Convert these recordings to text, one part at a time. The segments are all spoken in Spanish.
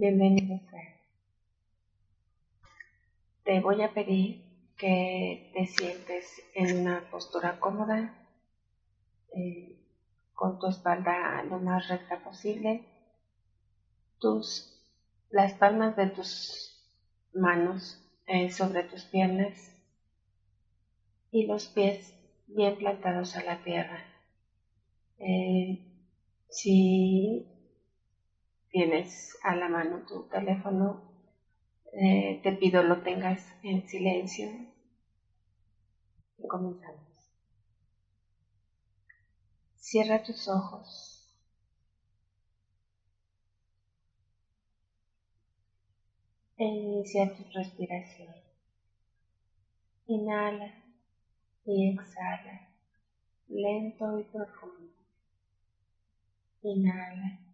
Bienvenido. Te voy a pedir que te sientes en una postura cómoda, eh, con tu espalda lo más recta posible, tus, las palmas de tus manos eh, sobre tus piernas y los pies bien plantados a la tierra. Eh, si tienes a la mano tu teléfono, eh, te pido lo tengas en silencio. Y comenzamos. Cierra tus ojos. E inicia tu respiración. Inhala y exhala, lento y profundo. Inhala.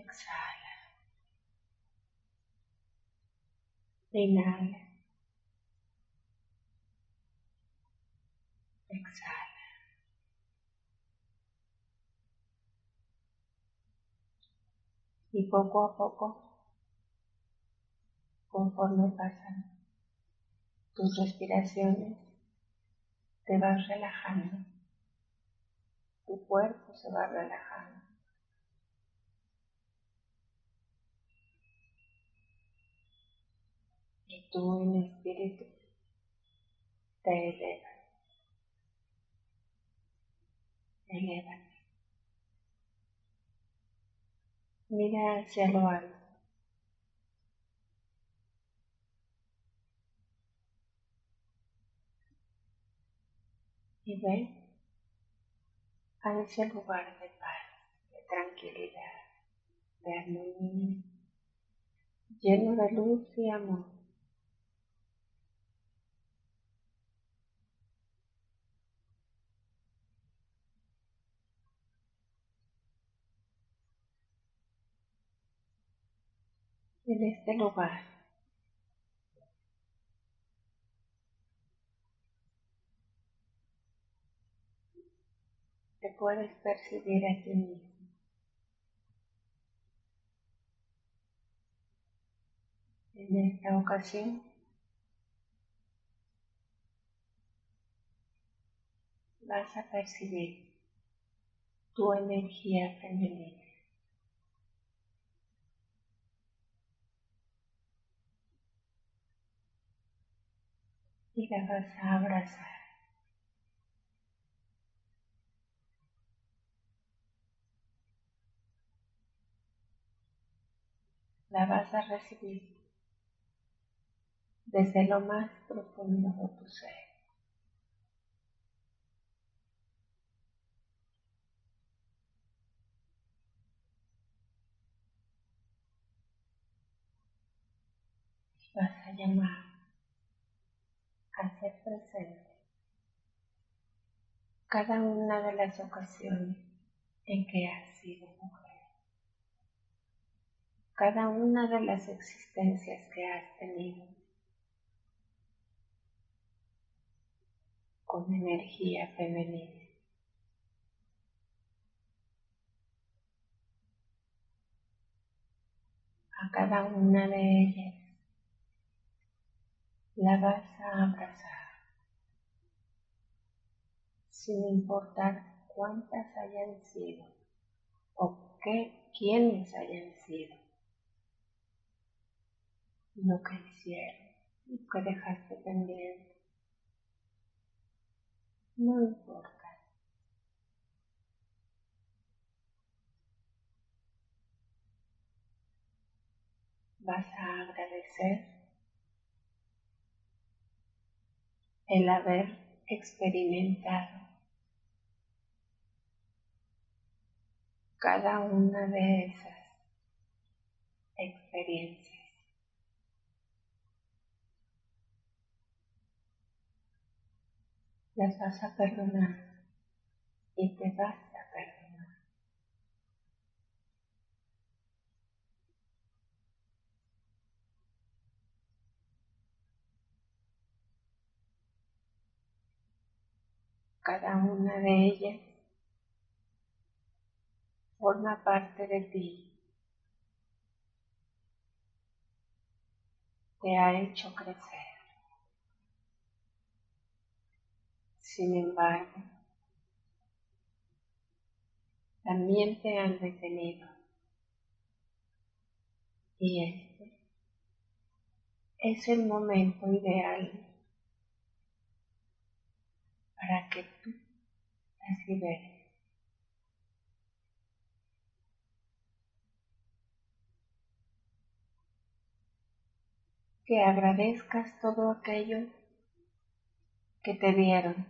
Exhala. Inhala. Exhala. Y poco a poco, conforme pasan tus respiraciones, te vas relajando, tu cuerpo se va relajando. Y tú en espíritu te elevas. Elevate. Mira hacia lo alto. y ve a ese lugar de paz, de tranquilidad, de armonía, lleno de luz y amor. En este lugar te puedes percibir a ti mismo. En esta ocasión, vas a percibir tu energía femenina. Y la vas a abrazar. la vas a recibir desde lo más profundo de tu ser. Vas a llamar a ser presente cada una de las ocasiones en que has sido mujer cada una de las existencias que has tenido con energía femenina. A cada una de ellas la vas a abrazar, sin importar cuántas hayan sido o qué, quiénes hayan sido lo que hicieron, lo que dejaste pendiente. No importa. Vas a agradecer el haber experimentado cada una de esas experiencias. Las vas a perdonar y te vas a perdonar. Cada una de ellas forma parte de ti. Te ha hecho crecer. Sin embargo, también te han detenido. Y este es el momento ideal para que tú las liberes. que agradezcas todo aquello que te dieron,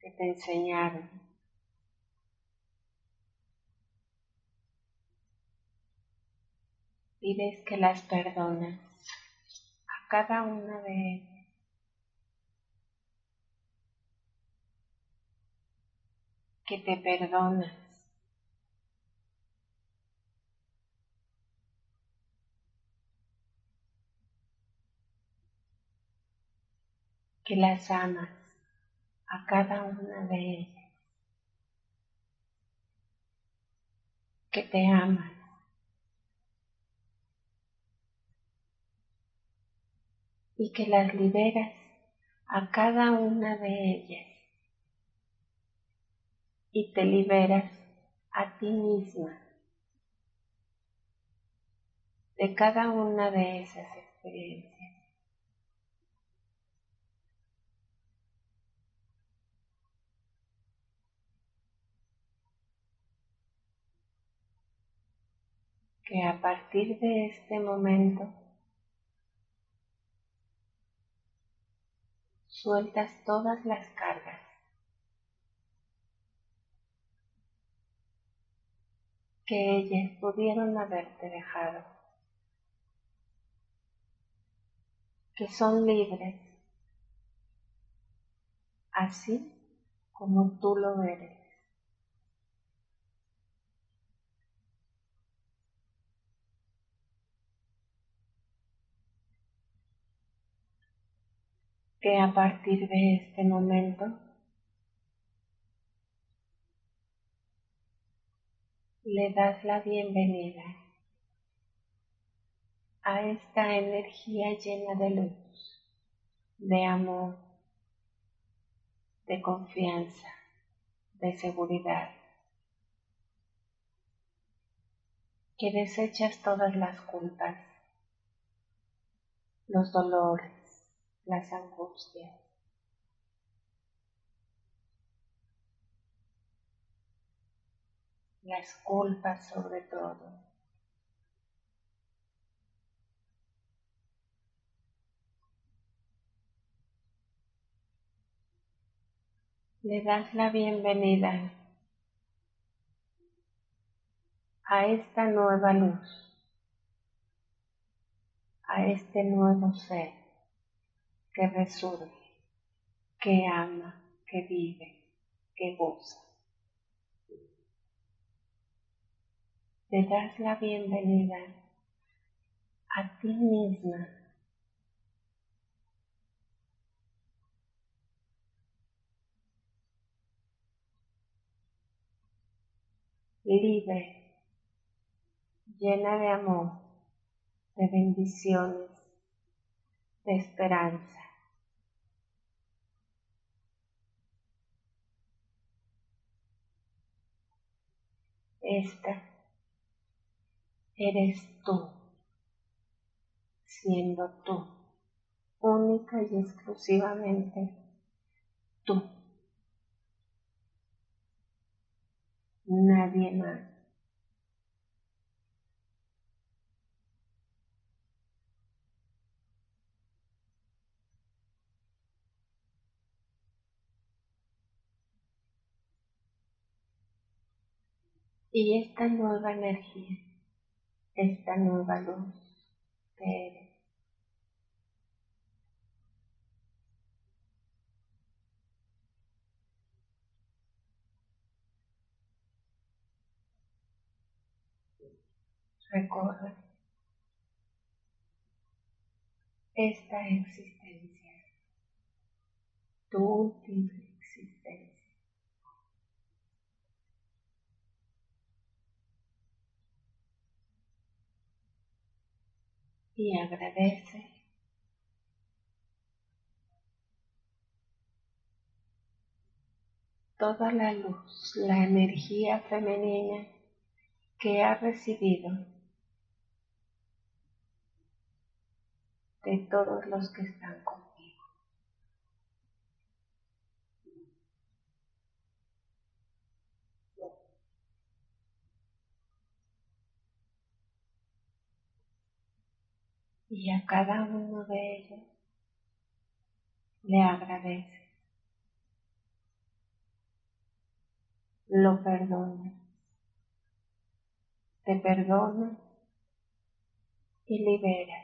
que te enseñaron. Pides que las perdones a cada una de ellas. Que te perdonas que las amas a cada una de ellas, que te aman. y que las liberas a cada una de ellas y te liberas a ti misma de cada una de esas experiencias. que a partir de este momento sueltas todas las cargas. Que ellas pudieron haberte dejado, que son libres, así como tú lo eres. que a partir de este momento le das la bienvenida a esta energía llena de luz, de amor, de confianza, de seguridad, que desechas todas las culpas, los dolores, las angustias. Las culpas sobre todo. Le das la bienvenida a esta nueva luz, a este nuevo ser que resurge, que ama, que vive, que goza. Te das la bienvenida a ti misma. libre, llena de amor, de bendiciones, de esperanza. Esta eres tú, siendo tú, única y exclusivamente tú. Nadie más. Y esta nueva energía, esta nueva luz que. Recorre esta existencia, tu última Y agradece toda la luz, la energía femenina que ha recibido de todos los que están conmigo. Y a cada uno de ellos le agradece, lo perdona, te perdona y libera.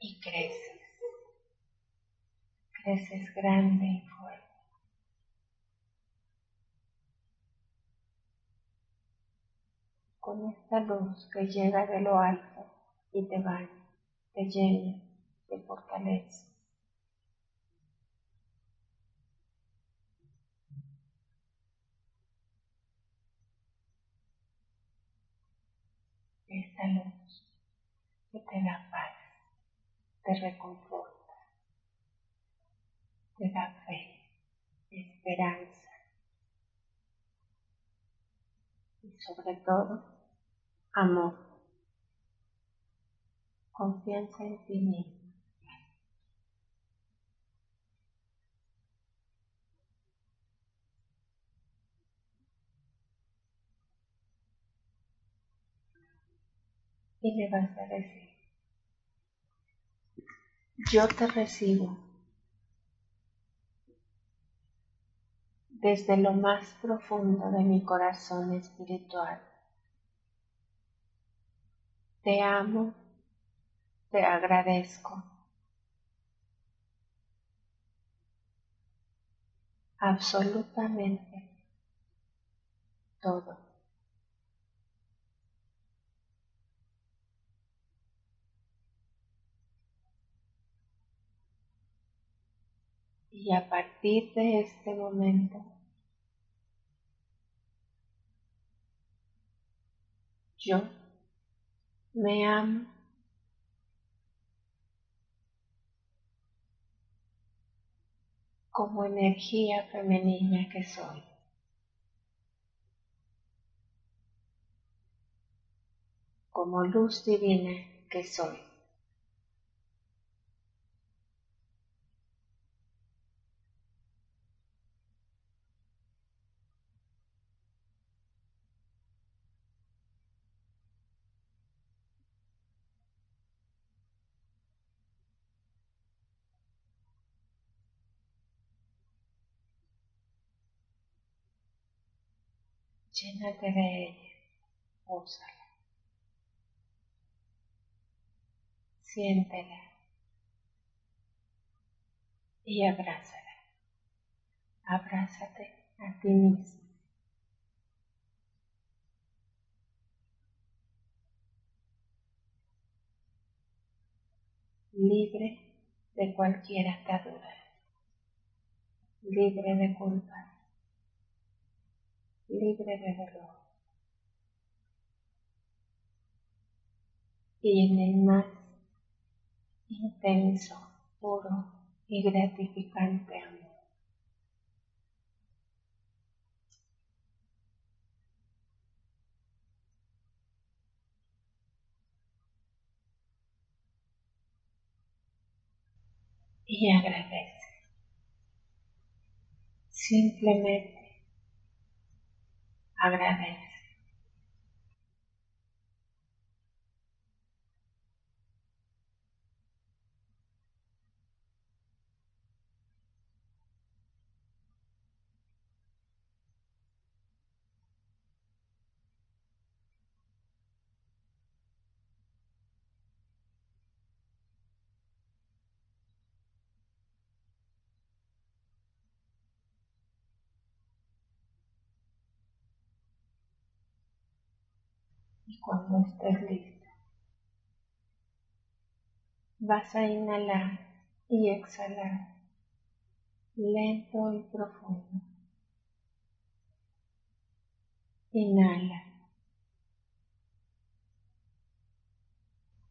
y Creces grande y fuerte. Con esta luz que llega de lo alto y te baña, te llena, te fortalece. Esta luz que te da paz te reconforta, te da fe, esperanza. Y sobre todo amor, confianza en ti mismo. Y le vas a decir, yo te recibo desde lo más profundo de mi corazón espiritual. Te amo, te agradezco. Absolutamente todo. Y a partir de este momento, yo me amo como energía femenina que soy. como luz divina que soy. Llénate de ella, úsala. Siéntela y abrázala. Abrázate a ti mismo. Libre de cualquier atadura, libre de culpa libre de dolor. Y en el más intenso, puro y gratificante amor. Y agradece. Simplemente agradece. Y cuando estés lista, vas a inhalar y exhalar lento y profundo. Inhala.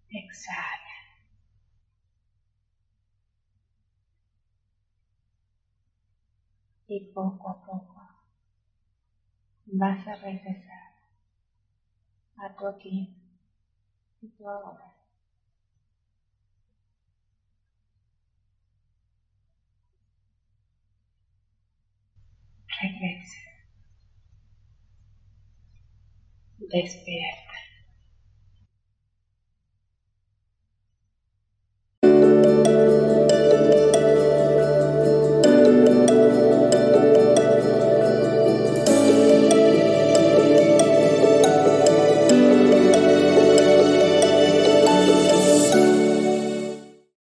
Exhala. Y poco a poco vas a regresar a tu aquí y tu ahora. Regresa. Despierta.